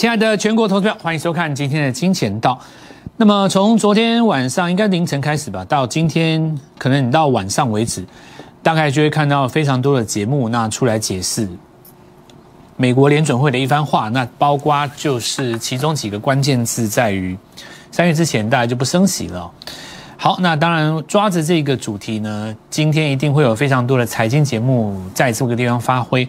亲爱的全国投票，欢迎收看今天的《金钱道》。那么从昨天晚上应该凌晨开始吧，到今天可能你到晚上为止，大概就会看到非常多的节目，那出来解释美国联准会的一番话。那包括就是其中几个关键字在于三月之前大概就不升息了。好，那当然抓着这个主题呢，今天一定会有非常多的财经节目在这个地方发挥。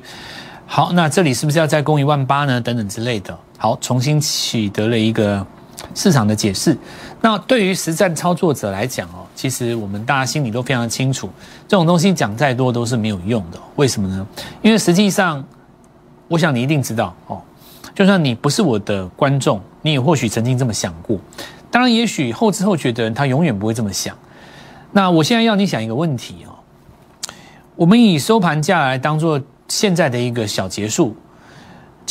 好，那这里是不是要再攻一万八呢？等等之类的。好，重新取得了一个市场的解释。那对于实战操作者来讲哦，其实我们大家心里都非常清楚，这种东西讲再多都是没有用的。为什么呢？因为实际上，我想你一定知道哦，就算你不是我的观众，你也或许曾经这么想过。当然，也许后知后觉的人他永远不会这么想。那我现在要你想一个问题哦，我们以收盘价来当做。现在的一个小结束，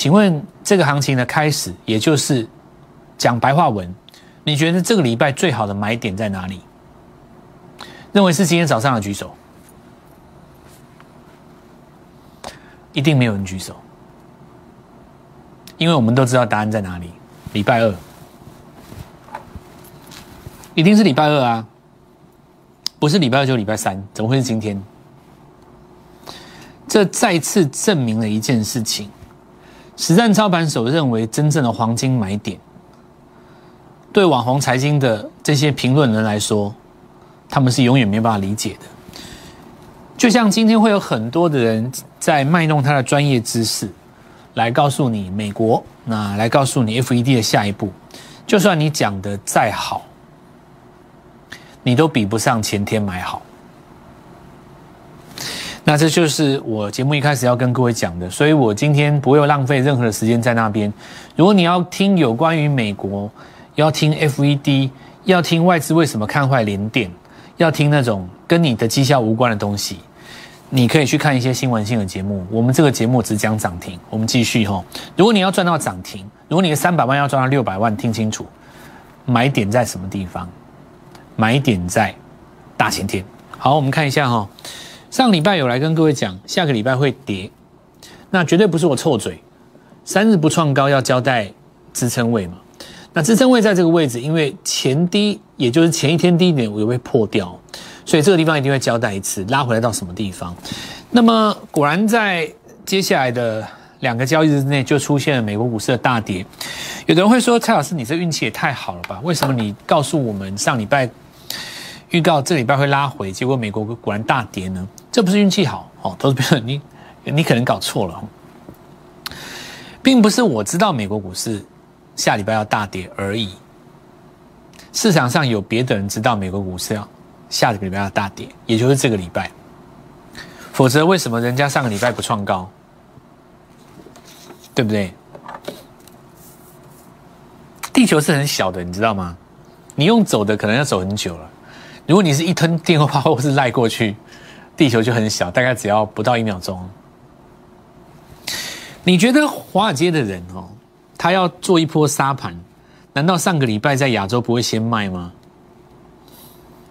请问这个行情的开始，也就是讲白话文，你觉得这个礼拜最好的买点在哪里？认为是今天早上的举手，一定没有人举手，因为我们都知道答案在哪里。礼拜二，一定是礼拜二啊，不是礼拜二就礼拜三，怎么会是今天？这再次证明了一件事情：实战操盘手认为真正的黄金买点，对网红财经的这些评论人来说，他们是永远没办法理解的。就像今天会有很多的人在卖弄他的专业知识，来告诉你美国，那来告诉你 FED 的下一步，就算你讲的再好，你都比不上前天买好。那这就是我节目一开始要跟各位讲的，所以我今天不会浪费任何的时间在那边。如果你要听有关于美国，要听 FED，要听外资为什么看坏联电，要听那种跟你的绩效无关的东西，你可以去看一些新闻性的节目。我们这个节目只讲涨停，我们继续哈。如果你要赚到涨停，如果你的三百万要赚到六百万，听清楚，买点在什么地方？买点在大前天。好，我们看一下哈。上礼拜有来跟各位讲，下个礼拜会跌，那绝对不是我臭嘴。三日不创高要交代支撑位嘛？那支撑位在这个位置，因为前低，也就是前一天低点我又被破掉，所以这个地方一定会交代一次，拉回来到什么地方？那么果然在接下来的两个交易日之内，就出现了美国股市的大跌。有的人会说：“蔡老师，你这运气也太好了吧？为什么你告诉我们上礼拜预告这礼拜会拉回，结果美国果然大跌呢？”这不是运气好哦，投资朋友，你你可能搞错了，并不是我知道美国股市下礼拜要大跌而已。市场上有别的人知道美国股市要下个礼拜要大跌，也就是这个礼拜。否则为什么人家上个礼拜不创高？对不对？地球是很小的，你知道吗？你用走的可能要走很久了。如果你是一通电话或是赖过去。地球就很小，大概只要不到一秒钟。你觉得华尔街的人哦，他要做一波沙盘，难道上个礼拜在亚洲不会先卖吗？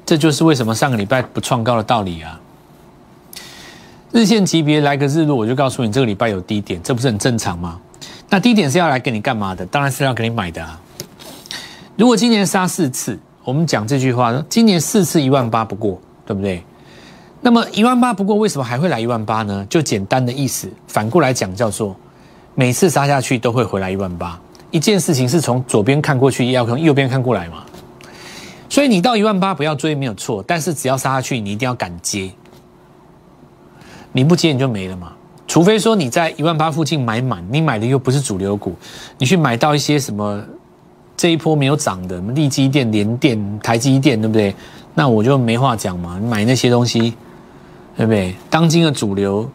这就是为什么上个礼拜不创高的道理啊！日线级别来个日落，我就告诉你这个礼拜有低点，这不是很正常吗？那低点是要来给你干嘛的？当然是要给你买的啊！如果今年杀四次，我们讲这句话，今年四次一万八不过，对不对？那么一万八，不过为什么还会来一万八呢？就简单的意思，反过来讲叫做，每次杀下去都会回来一万八。一件事情是从左边看过去，要从右边看过来嘛。所以你到一万八不要追没有错，但是只要杀下去，你一定要敢接。你不接你就没了嘛。除非说你在一万八附近买满，你买的又不是主流股，你去买到一些什么这一波没有涨的，利基电、联电、台积电，对不对？那我就没话讲嘛，买那些东西。对不对？当今的主流，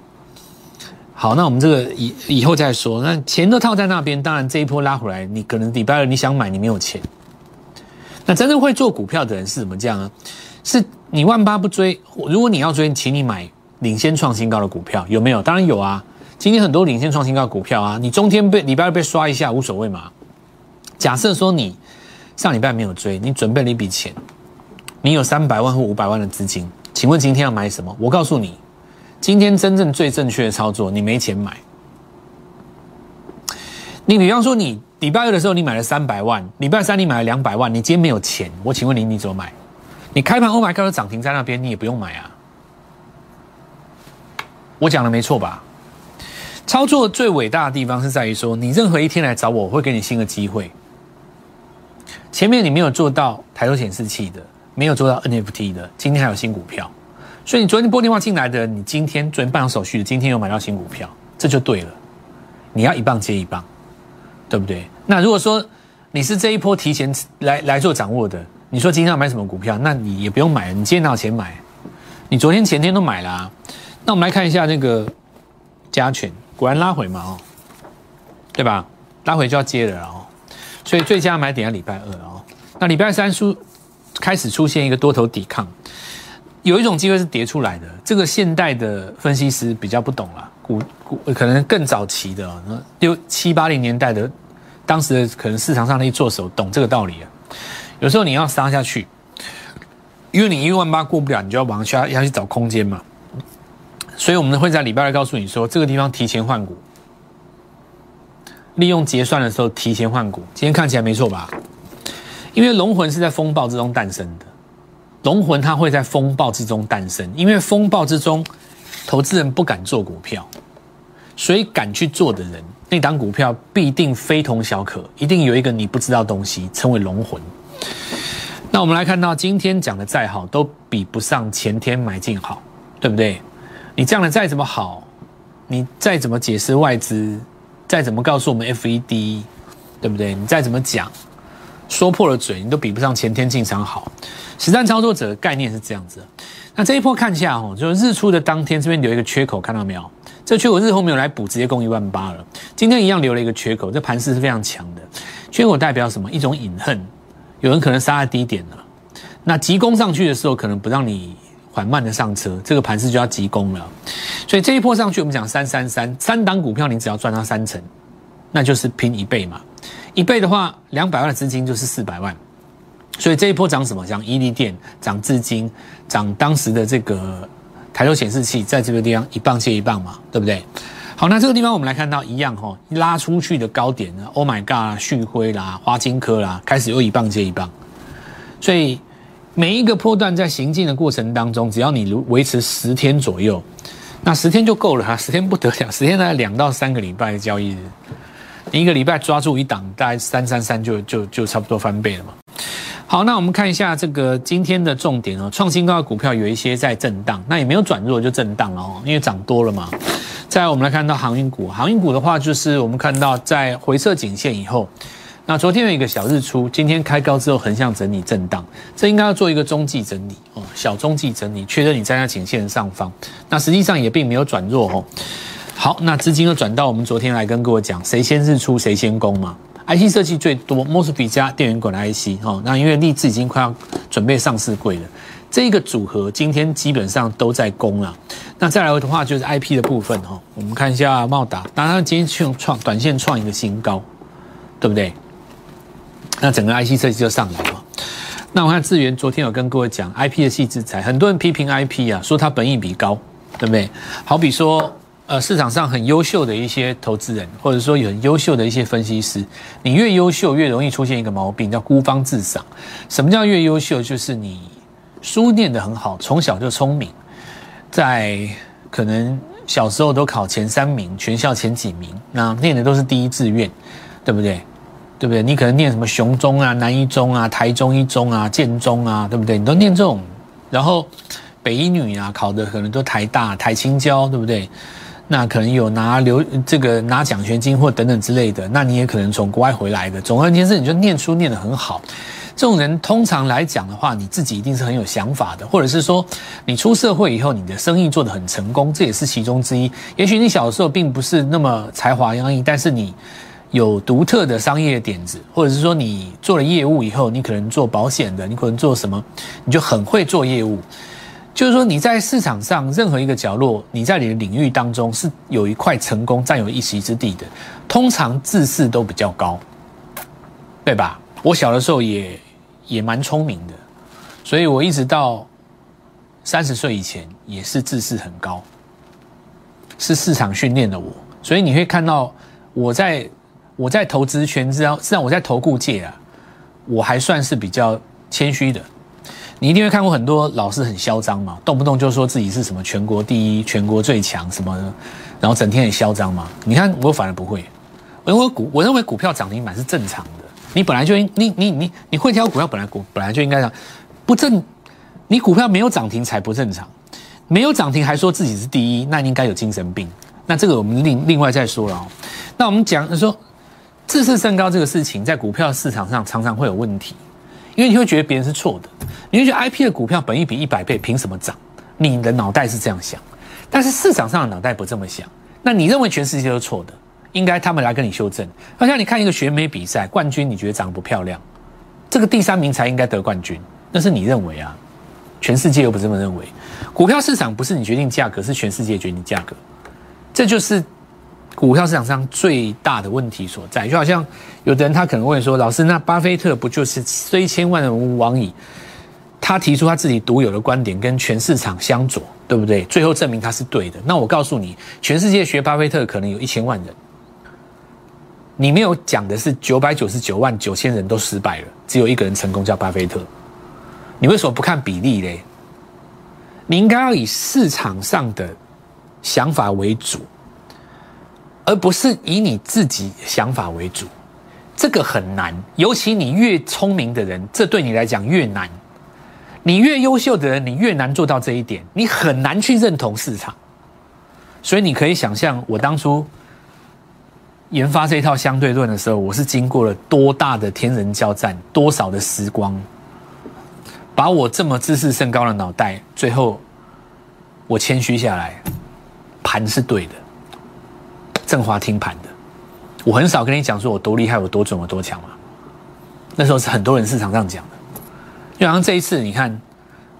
好，那我们这个以以后再说。那钱都套在那边，当然这一波拉回来，你可能礼拜二你想买，你没有钱。那真正会做股票的人是怎么这样呢？是你万八不追，如果你要追，请你买领先创新高的股票，有没有？当然有啊。今天很多领先创新高的股票啊，你中天被礼拜二被刷一下无所谓嘛。假设说你上礼拜没有追，你准备了一笔钱，你有三百万或五百万的资金。请问今天要买什么？我告诉你，今天真正最正确的操作，你没钱买。你比方说，你礼拜二的时候你买了三百万，礼拜三你买了两百万，你今天没有钱，我请问你你怎么买？你开盘 Oh my God 涨停在那边，你也不用买啊。我讲的没错吧？操作最伟大的地方是在于说，你任何一天来找我，我会给你新的机会。前面你没有做到抬头显示器的，没有做到 NFT 的，今天还有新股票。所以你昨天拨电话进来的，你今天昨天办好手续，今天又买到新股票，这就对了。你要一棒接一棒，对不对？那如果说你是这一波提前来来做掌握的，你说今天要买什么股票，那你也不用买，你今天拿钱买？你昨天前天都买了啊。那我们来看一下那个加权，果然拉回嘛哦，对吧？拉回就要接了哦。所以最佳买点要礼拜二哦。那礼拜三输开始出现一个多头抵抗。有一种机会是跌出来的，这个现代的分析师比较不懂了，股股可能更早期的，六七八零年代的，当时的可能市场上的一做手懂这个道理啊。有时候你要杀下去，因为你一万八过不了，你就要往下要去找空间嘛。所以我们会在礼拜二告诉你说，这个地方提前换股，利用结算的时候提前换股。今天看起来没错吧？因为龙魂是在风暴之中诞生的。龙魂它会在风暴之中诞生，因为风暴之中，投资人不敢做股票，所以敢去做的人，那档股票必定非同小可，一定有一个你不知道东西，称为龙魂。那我们来看到今天讲的再好，都比不上前天买进好，对不对？你这样的再怎么好，你再怎么解释外资，再怎么告诉我们 FED，对不对？你再怎么讲，说破了嘴，你都比不上前天进场好。实战操作者的概念是这样子，那这一波看一下哦，就是日出的当天这边留一个缺口，看到没有？这缺口日后没有来补，直接攻一万八了。今天一样留了一个缺口，这盘势是非常强的。缺口代表什么？一种隐恨，有人可能杀在低点了。那急攻上去的时候，可能不让你缓慢的上车，这个盘势就要急攻了。所以这一波上去，我们讲三三三三档股票，你只要赚到三成，那就是拼一倍嘛。一倍的话，两百万的资金就是四百万。所以这一波涨什么？涨伊利电，涨资金，涨当时的这个抬头显示器，在这个地方一棒接一棒嘛，对不对？好，那这个地方我们来看到一样哈，拉出去的高点呢，Oh my God，旭辉啦，华金科啦，开始又一棒接一棒。所以每一个波段在行进的过程当中，只要你如维持十天左右，那十天就够了哈，十天不得了，十天大概两到三个礼拜的交易日，你一个礼拜抓住一档，大概三三三就就就差不多翻倍了嘛。好，那我们看一下这个今天的重点哦，创新高的股票有一些在震荡，那也没有转弱就震荡了哦，因为涨多了嘛。再来，我们来看到航运股，航运股的话，就是我们看到在回撤颈线以后，那昨天有一个小日出，今天开高之后横向整理震荡，这应该要做一个中继整理哦，小中继整理，确认你站在颈线上方。那实际上也并没有转弱哦。好，那资金又转到我们昨天来跟各位讲，谁先日出谁先攻嘛。IC 设计最多，Mosfet 加电源管的 IC 哦，那因为立志已经快要准备上市柜了，这一个组合今天基本上都在攻了。那再来的话就是 IP 的部分哈，我们看一下茂达，当然今天创创短线创一个新高，对不对？那整个 IC 设计就上来了。那我看智源昨天有跟各位讲 IP 的细制材，很多人批评 IP 啊，说它本益比高，对不对？好比说。呃，市场上很优秀的一些投资人，或者说有很优秀的一些分析师，你越优秀越容易出现一个毛病，叫孤芳自赏。什么叫越优秀？就是你书念得很好，从小就聪明，在可能小时候都考前三名，全校前几名，那念的都是第一志愿，对不对？对不对？你可能念什么雄中啊、南一中啊、台中一中啊、建中啊，对不对？你都念这种，然后北一女啊，考的可能都台大、台青交，对不对？那可能有拿留这个拿奖学金或等等之类的，那你也可能从国外回来的。总而言之，你就念书念得很好。这种人通常来讲的话，你自己一定是很有想法的，或者是说你出社会以后，你的生意做得很成功，这也是其中之一。也许你小时候并不是那么才华洋溢，但是你有独特的商业点子，或者是说你做了业务以后，你可能做保险的，你可能做什么，你就很会做业务。就是说，你在市场上任何一个角落，你在你的领域当中是有一块成功、占有一席之地的，通常自视都比较高，对吧？我小的时候也也蛮聪明的，所以我一直到三十岁以前也是自视很高，是市场训练的我。所以你会看到我在我在投资圈，知道，实际上我在投顾界啊，我还算是比较谦虚的。你一定会看过很多老师很嚣张嘛，动不动就说自己是什么全国第一、全国最强什么的，然后整天很嚣张嘛。你看我反而不会，因为股我认为股票涨停板是正常的。你本来就应你你你你会挑股票，本来股本来就应该这样，不正。你股票没有涨停才不正常，没有涨停还说自己是第一，那应该有精神病。那这个我们另另外再说了哦。那我们讲说，自视甚高这个事情，在股票市场上常常会有问题，因为你会觉得别人是错的，你会觉得 I P 的股票本一比一百倍，凭什么涨？你的脑袋是这样想，但是市场上的脑袋不这么想。那你认为全世界都是错的，应该他们来跟你修正。好像你看一个选美比赛冠军，你觉得长得不漂亮，这个第三名才应该得冠军，那是你认为啊？全世界又不这么认为，股票市场不是你决定价格，是全世界决定价格，这就是股票市场上最大的问题所在。就好像有的人他可能会说：“老师，那巴菲特不就是虽千万人吾往矣？他提出他自己独有的观点，跟全市场相左，对不对？最后证明他是对的。那我告诉你，全世界学巴菲特可能有一千万人，你没有讲的是九百九十九万九千人都失败了，只有一个人成功，叫巴菲特。”你为什么不看比例嘞？你应该要以市场上的想法为主，而不是以你自己想法为主。这个很难，尤其你越聪明的人，这对你来讲越难。你越优秀的人，你越难做到这一点。你很难去认同市场，所以你可以想象，我当初研发这一套相对论的时候，我是经过了多大的天人交战，多少的时光。把我这么自视甚高的脑袋，最后我谦虚下来，盘是对的，振华听盘的，我很少跟你讲说我多厉害，我多准，我多强嘛。那时候是很多人市场上讲的，就好像这一次你看，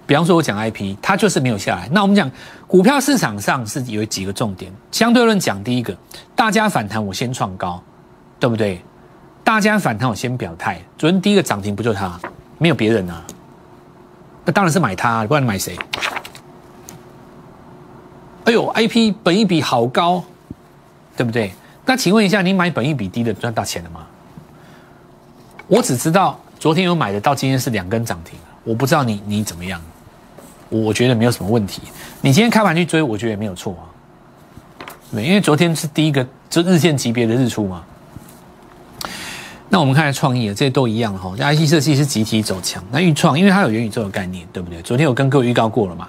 比方说我讲 I P，它就是没有下来。那我们讲股票市场上是有几个重点，相对论讲第一个，大家反弹我先创高，对不对？大家反弹我先表态，昨天第一个涨停不就它，没有别人啊。那当然是买它，不然买谁？哎呦，I P 本一比好高，对不对？那请问一下，你买本一比低的赚到钱了吗？我只知道昨天有买的，到今天是两根涨停，我不知道你你怎么样。我觉得没有什么问题。你今天开盘去追，我觉得也没有错啊。对，因为昨天是第一个就日线级别的日出嘛。那我们看下创意啊，这些都一样哈。IC 设计是集体走强，那预创因为它有元宇宙的概念，对不对？昨天有跟各位预告过了嘛？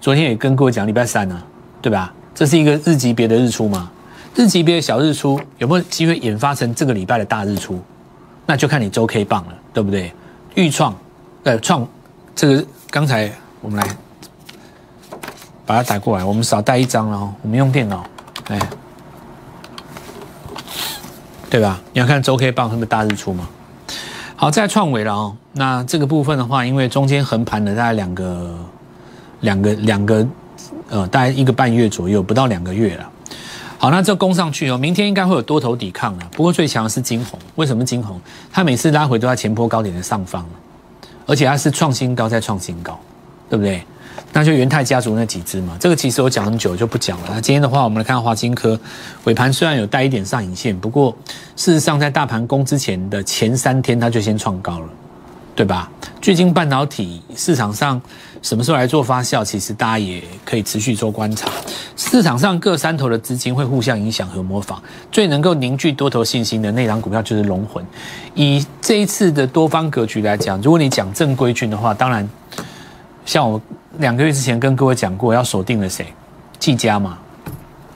昨天也跟各位讲礼拜三呢，对吧？这是一个日级别的日出嘛？日级别的小日出有没有机会引发成这个礼拜的大日出？那就看你周 K 棒了，对不对？预创，呃，创这个刚才我们来把它打过来，我们少带一张了，我们用电脑，哎。对吧？你要看周 K 棒是不是大日出嘛？好，再创维了哦。那这个部分的话，因为中间横盘了大概两个、两个、两个，呃，大概一个半月左右，不到两个月了。好，那这攻上去哦，明天应该会有多头抵抗了。不过最强的是金红，为什么金红？它每次拉回都在前坡高点的上方，而且它是创新高再创新高，对不对？那就元泰家族那几只嘛，这个其实我讲很久就不讲了。那今天的话，我们来看华金科尾盘虽然有带一点上影线，不过事实上在大盘攻之前的前三天，它就先创高了，对吧？最近半导体市场上什么时候来做发酵，其实大家也可以持续做观察。市场上各三头的资金会互相影响和模仿，最能够凝聚多头信心的那张股票就是龙魂。以这一次的多方格局来讲，如果你讲正规军的话，当然像我。两个月之前跟各位讲过，要锁定了谁？技嘉嘛，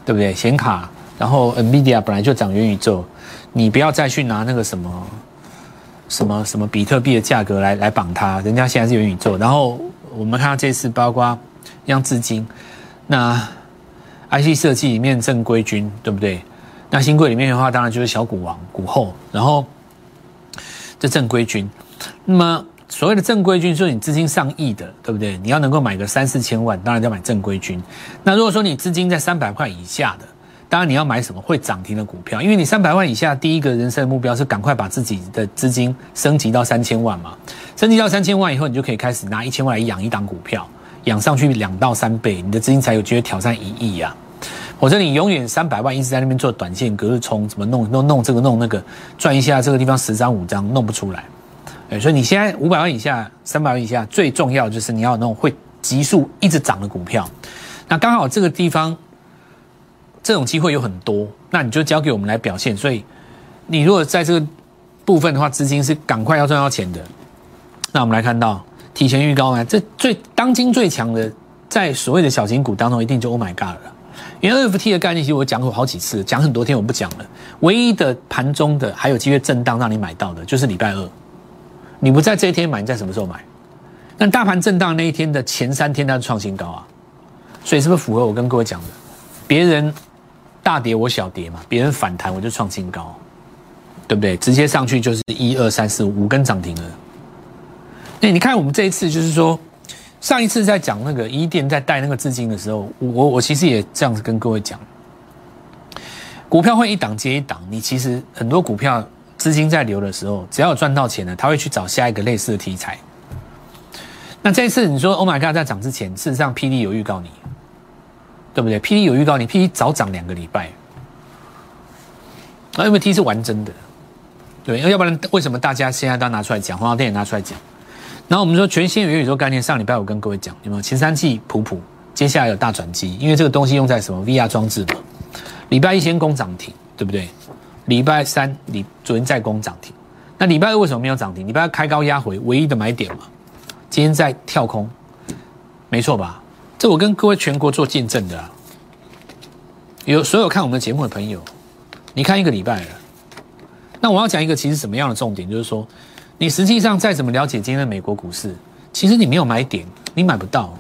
对不对？显卡，然后 NVIDIA 本来就涨元宇宙，你不要再去拿那个什么什么什么比特币的价格来来绑它，人家现在是元宇宙。然后我们看到这次包括像资金，那 IC 设计里面正规军，对不对？那新贵里面的话，当然就是小股王、股后，然后这正规军，那么。所谓的正规军，说你资金上亿的，对不对？你要能够买个三四千万，当然要买正规军。那如果说你资金在三百块以下的，当然你要买什么会涨停的股票，因为你三百万以下，第一个人生的目标是赶快把自己的资金升级到三千万嘛。升级到三千万以后，你就可以开始拿一千万来养一档股票，养上去两到三倍，你的资金才有机会挑战一亿呀。否则你永远三百万一直在那边做短线隔日冲，怎么弄弄弄这个弄那个，赚一下这个地方十张五张弄不出来。哎，所以你现在五百万以下、三百万以下，最重要就是你要那种会急速一直涨的股票。那刚好这个地方这种机会有很多，那你就交给我们来表现。所以你如果在这个部分的话，资金是赶快要赚到钱的。那我们来看到提前预告呢，这最当今最强的，在所谓的小型股当中，一定就 Oh my God 了。因为 NFT 的概念，其实我讲过好几次，讲很多天，我不讲了。唯一的盘中的还有机会震荡让你买到的，就是礼拜二。你不在这一天买，你在什么时候买？那大盘震荡那一天的前三天，它是创新高啊。所以是不是符合我跟各位讲的？别人大跌我小跌嘛，别人反弹我就创新高，对不对？直接上去就是一二三四五根涨停了。哎，你看我们这一次就是说，上一次在讲那个一店在带那个资金的时候，我我其实也这样子跟各位讲，股票会一档接一档，你其实很多股票。资金在流的时候，只要赚到钱了，他会去找下一个类似的题材。那这一次你说 “Oh my God” 在涨之前，事实上霹雳有预告你，对不对？霹雳有预告你，霹雳早涨两个礼拜。那因为 T 是玩真的，对，要不然为什么大家现在都拿出来讲，黄浩电也拿出来讲？然后我们说全新元宇宙概念，上礼拜我跟各位讲，有没有？前三季普普，接下来有大转机，因为这个东西用在什么 VR 装置嘛。礼拜一先攻涨停，对不对？礼拜三，你昨天再攻涨停，那礼拜二为什么没有涨停？礼拜二开高压回，唯一的买点嘛。今天在跳空，没错吧？这我跟各位全国做见证的啊。有所有看我们节目的朋友，你看一个礼拜了。那我要讲一个其实什么样的重点，就是说，你实际上再怎么了解今天的美国股市，其实你没有买点，你买不到。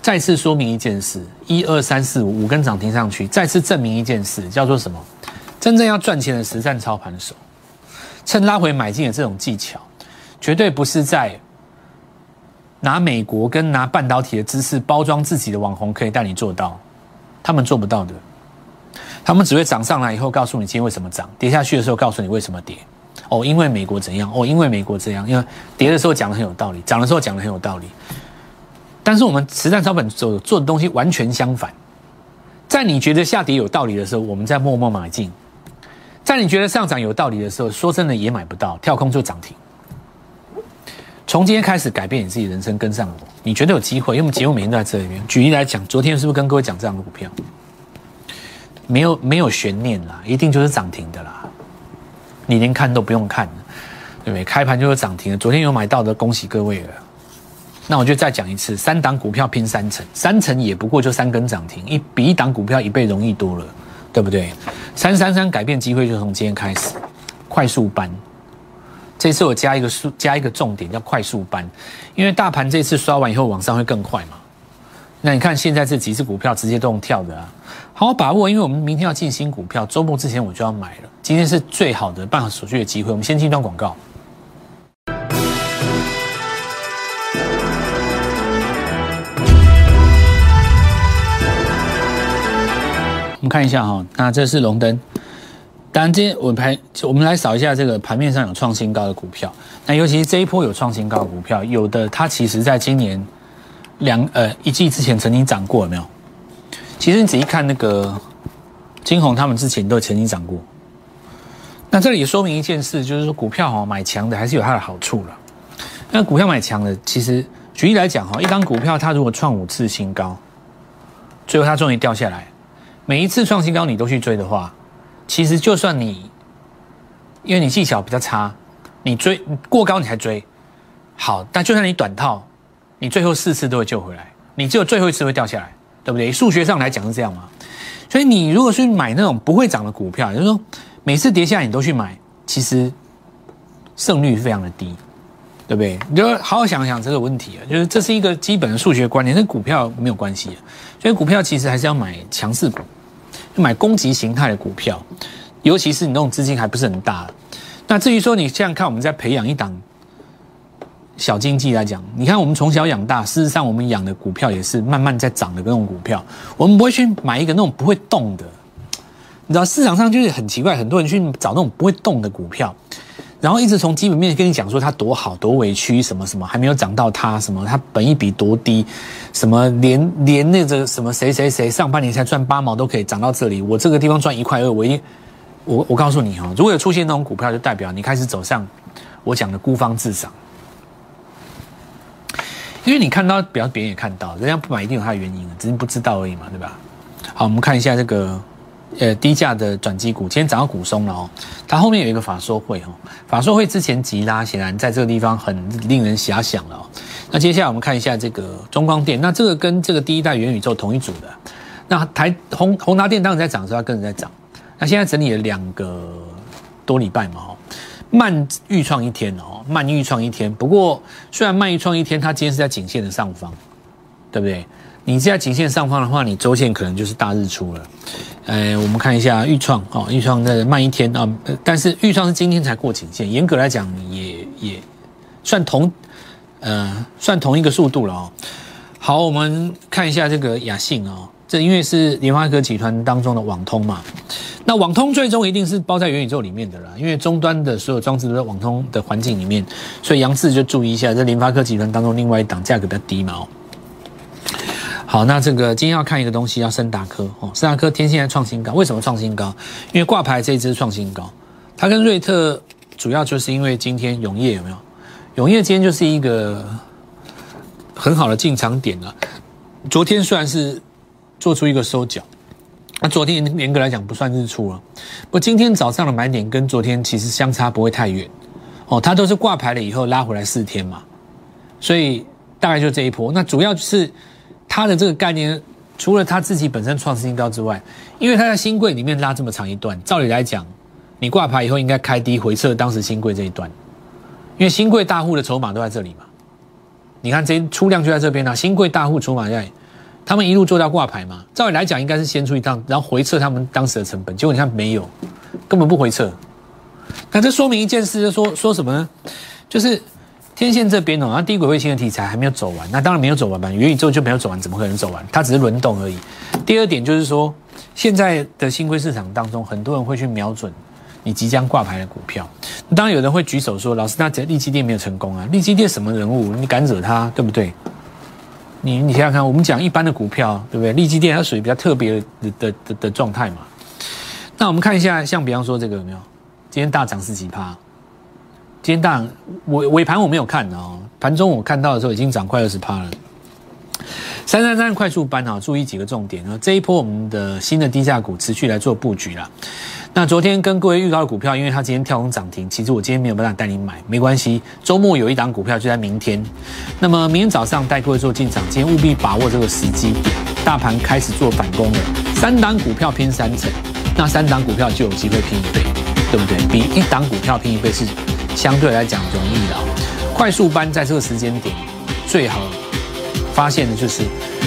再次说明一件事：一二三四五五根涨停上去，再次证明一件事，叫做什么？真正要赚钱的实战操盘手，趁拉回买进的这种技巧，绝对不是在拿美国跟拿半导体的知识包装自己的网红可以带你做到，他们做不到的。他们只会涨上来以后告诉你今天为什么涨，跌下去的时候告诉你为什么跌。哦，因为美国怎样？哦，因为美国这样。因为跌的时候讲的很有道理，涨的时候讲的很有道理。但是我们实战操盘所做的东西完全相反，在你觉得下跌有道理的时候，我们在默默买进；在你觉得上涨有道理的时候，说真的也买不到，跳空就涨停。从今天开始改变你自己人生，跟上我，你觉得有机会？因为我们节目每天都在这里面。举例来讲，昨天是不是跟各位讲这样的股票？没有没有悬念啦，一定就是涨停的啦。你连看都不用看，对不对？开盘就有涨停了。昨天有买到的，恭喜各位了。那我就再讲一次，三档股票拼三成，三成也不过就三根涨停，一比一档股票一倍容易多了，对不对？三三三改变机会就从今天开始，快速搬。这次我加一个数，加一个重点叫快速班，因为大盘这次刷完以后往上会更快嘛。那你看现在这几只股票直接都用跳的啊，好好把握，因为我们明天要进新股票，周末之前我就要买了。今天是最好的办好手续的机会，我们先进一段广告。我们看一下哈，那这是龙灯。当然，今天我盘我们来扫一下这个盘面上有创新高的股票。那尤其是这一波有创新高的股票，有的它其实在今年两呃一季之前曾经涨过，有没有？其实你仔细看那个金红他们之前都曾经涨过。那这里也说明一件事，就是说股票哈买强的还是有它的好处了。那股票买强的，其实举例来讲哈，一张股票它如果创五次新高，最后它终于掉下来。每一次创新高你都去追的话，其实就算你，因为你技巧比较差，你追过高你还追，好，但就算你短套，你最后四次都会救回来，你只有最后一次会掉下来，对不对？数学上来讲是这样嘛。所以你如果去买那种不会涨的股票，就是说每次跌下来你都去买，其实胜率非常的低，对不对？你就好好想想这个问题啊，就是这是一个基本的数学观念，跟股票没有关系，所以股票其实还是要买强势股。买攻击形态的股票，尤其是你那种资金还不是很大。那至于说你这样看，我们在培养一档小经济来讲，你看我们从小养大，事实上我们养的股票也是慢慢在涨的那种股票。我们不会去买一个那种不会动的。你知道市场上就是很奇怪，很多人去找那种不会动的股票，然后一直从基本面跟你讲说它多好多委屈什么什么还没有涨到它什么它本一比多低，什么连连那个什么谁谁谁上半年才赚八毛都可以涨到这里，我这个地方赚一块二，我一我我告诉你哈，如果有出现那种股票，就代表你开始走上我讲的孤芳自赏，因为你看到，表示别人也看到，人家不买一定有他的原因，只是不知道而已嘛，对吧？好，我们看一下这个。呃，低价的转机股，今天涨到股松了哦。它后面有一个法说会哦，法说会之前急拉，显然在这个地方很令人遐想了哦。那接下来我们看一下这个中光电，那这个跟这个第一代元宇宙同一组的。那台宏宏达电当时在涨，是它跟着在涨。那现在整理了两个多礼拜嘛哦，慢预创一天哦，慢预创一天。不过虽然慢预创一天，它今天是在颈线的上方，对不对？你在颈线上方的话，你周线可能就是大日出了。呃，我们看一下豫创哦，豫创在慢一天啊，但是豫创是今天才过颈线，严格来讲也也算同呃算同一个速度了哦。好，我们看一下这个雅信哦，这因为是联发科集团当中的网通嘛，那网通最终一定是包在元宇宙里面的啦，因为终端的所有装置都在网通的环境里面，所以杨志就注意一下，这联发科集团当中另外一档价格比较低嘛哦。好，那这个今天要看一个东西，要森达科哦，森达科天线在创新高，为什么创新高？因为挂牌这一支创新高，它跟瑞特主要就是因为今天永业有没有？永业今天就是一个很好的进场点了。昨天虽然是做出一个收脚，那昨天严格来讲不算日出了，不，今天早上的买点跟昨天其实相差不会太远哦，它都是挂牌了以后拉回来四天嘛，所以大概就这一波。那主要就是。它的这个概念，除了它自己本身创新高之外，因为它在新贵里面拉这么长一段，照理来讲，你挂牌以后应该开低回撤当时新贵这一段，因为新贵大户的筹码都在这里嘛。你看这出量就在这边了，新贵大户筹码在，他们一路做到挂牌嘛，照理来讲应该是先出一趟，然后回撤他们当时的成本，结果你看没有，根本不回撤。那这说明一件事，就说说什么呢？就是。天线这边哦，那低轨卫星的题材还没有走完，那当然没有走完嘛，元宇宙就没有走完，怎么可能走完？它只是轮动而已。第二点就是说，现在的新规市场当中，很多人会去瞄准你即将挂牌的股票。当然有人会举手说：“老师，那这利基店没有成功啊？利基店什么人物？你敢惹他，对不对？”你你想想看，我们讲一般的股票，对不对？利基店它属于比较特别的的的的状态嘛。那我们看一下，像比方说这个有没有？今天大涨是几趴？今天大尾尾盘我没有看哦，盘中我看到的时候已经涨快二十趴了。三三三快速班啊，注意几个重点啊！这一波我们的新的低价股持续来做布局了。那昨天跟各位预告的股票，因为它今天跳空涨停，其实我今天没有办法带你买，没关系。周末有一档股票就在明天，那么明天早上带各位做进场，今天务必把握这个时机。大盘开始做反攻了，三档股票拼三成，那三档股票就有机会拼一倍，对不对？比一档股票拼一倍是。相对来讲容易的，快速班在这个时间点最好发现的就是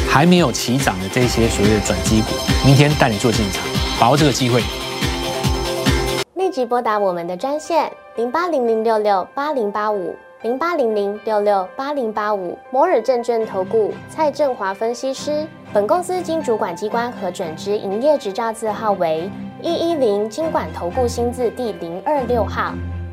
还没有起涨的这些所谓的转机股，明天带你做进场，把握这个机会。立即拨打我们的专线零八零零六六八零八五零八零零六六八零八五摩尔证券投顾蔡振华分析师。本公司经主管机关核准之营业执照字号为一一零金管投顾新字第零二六号。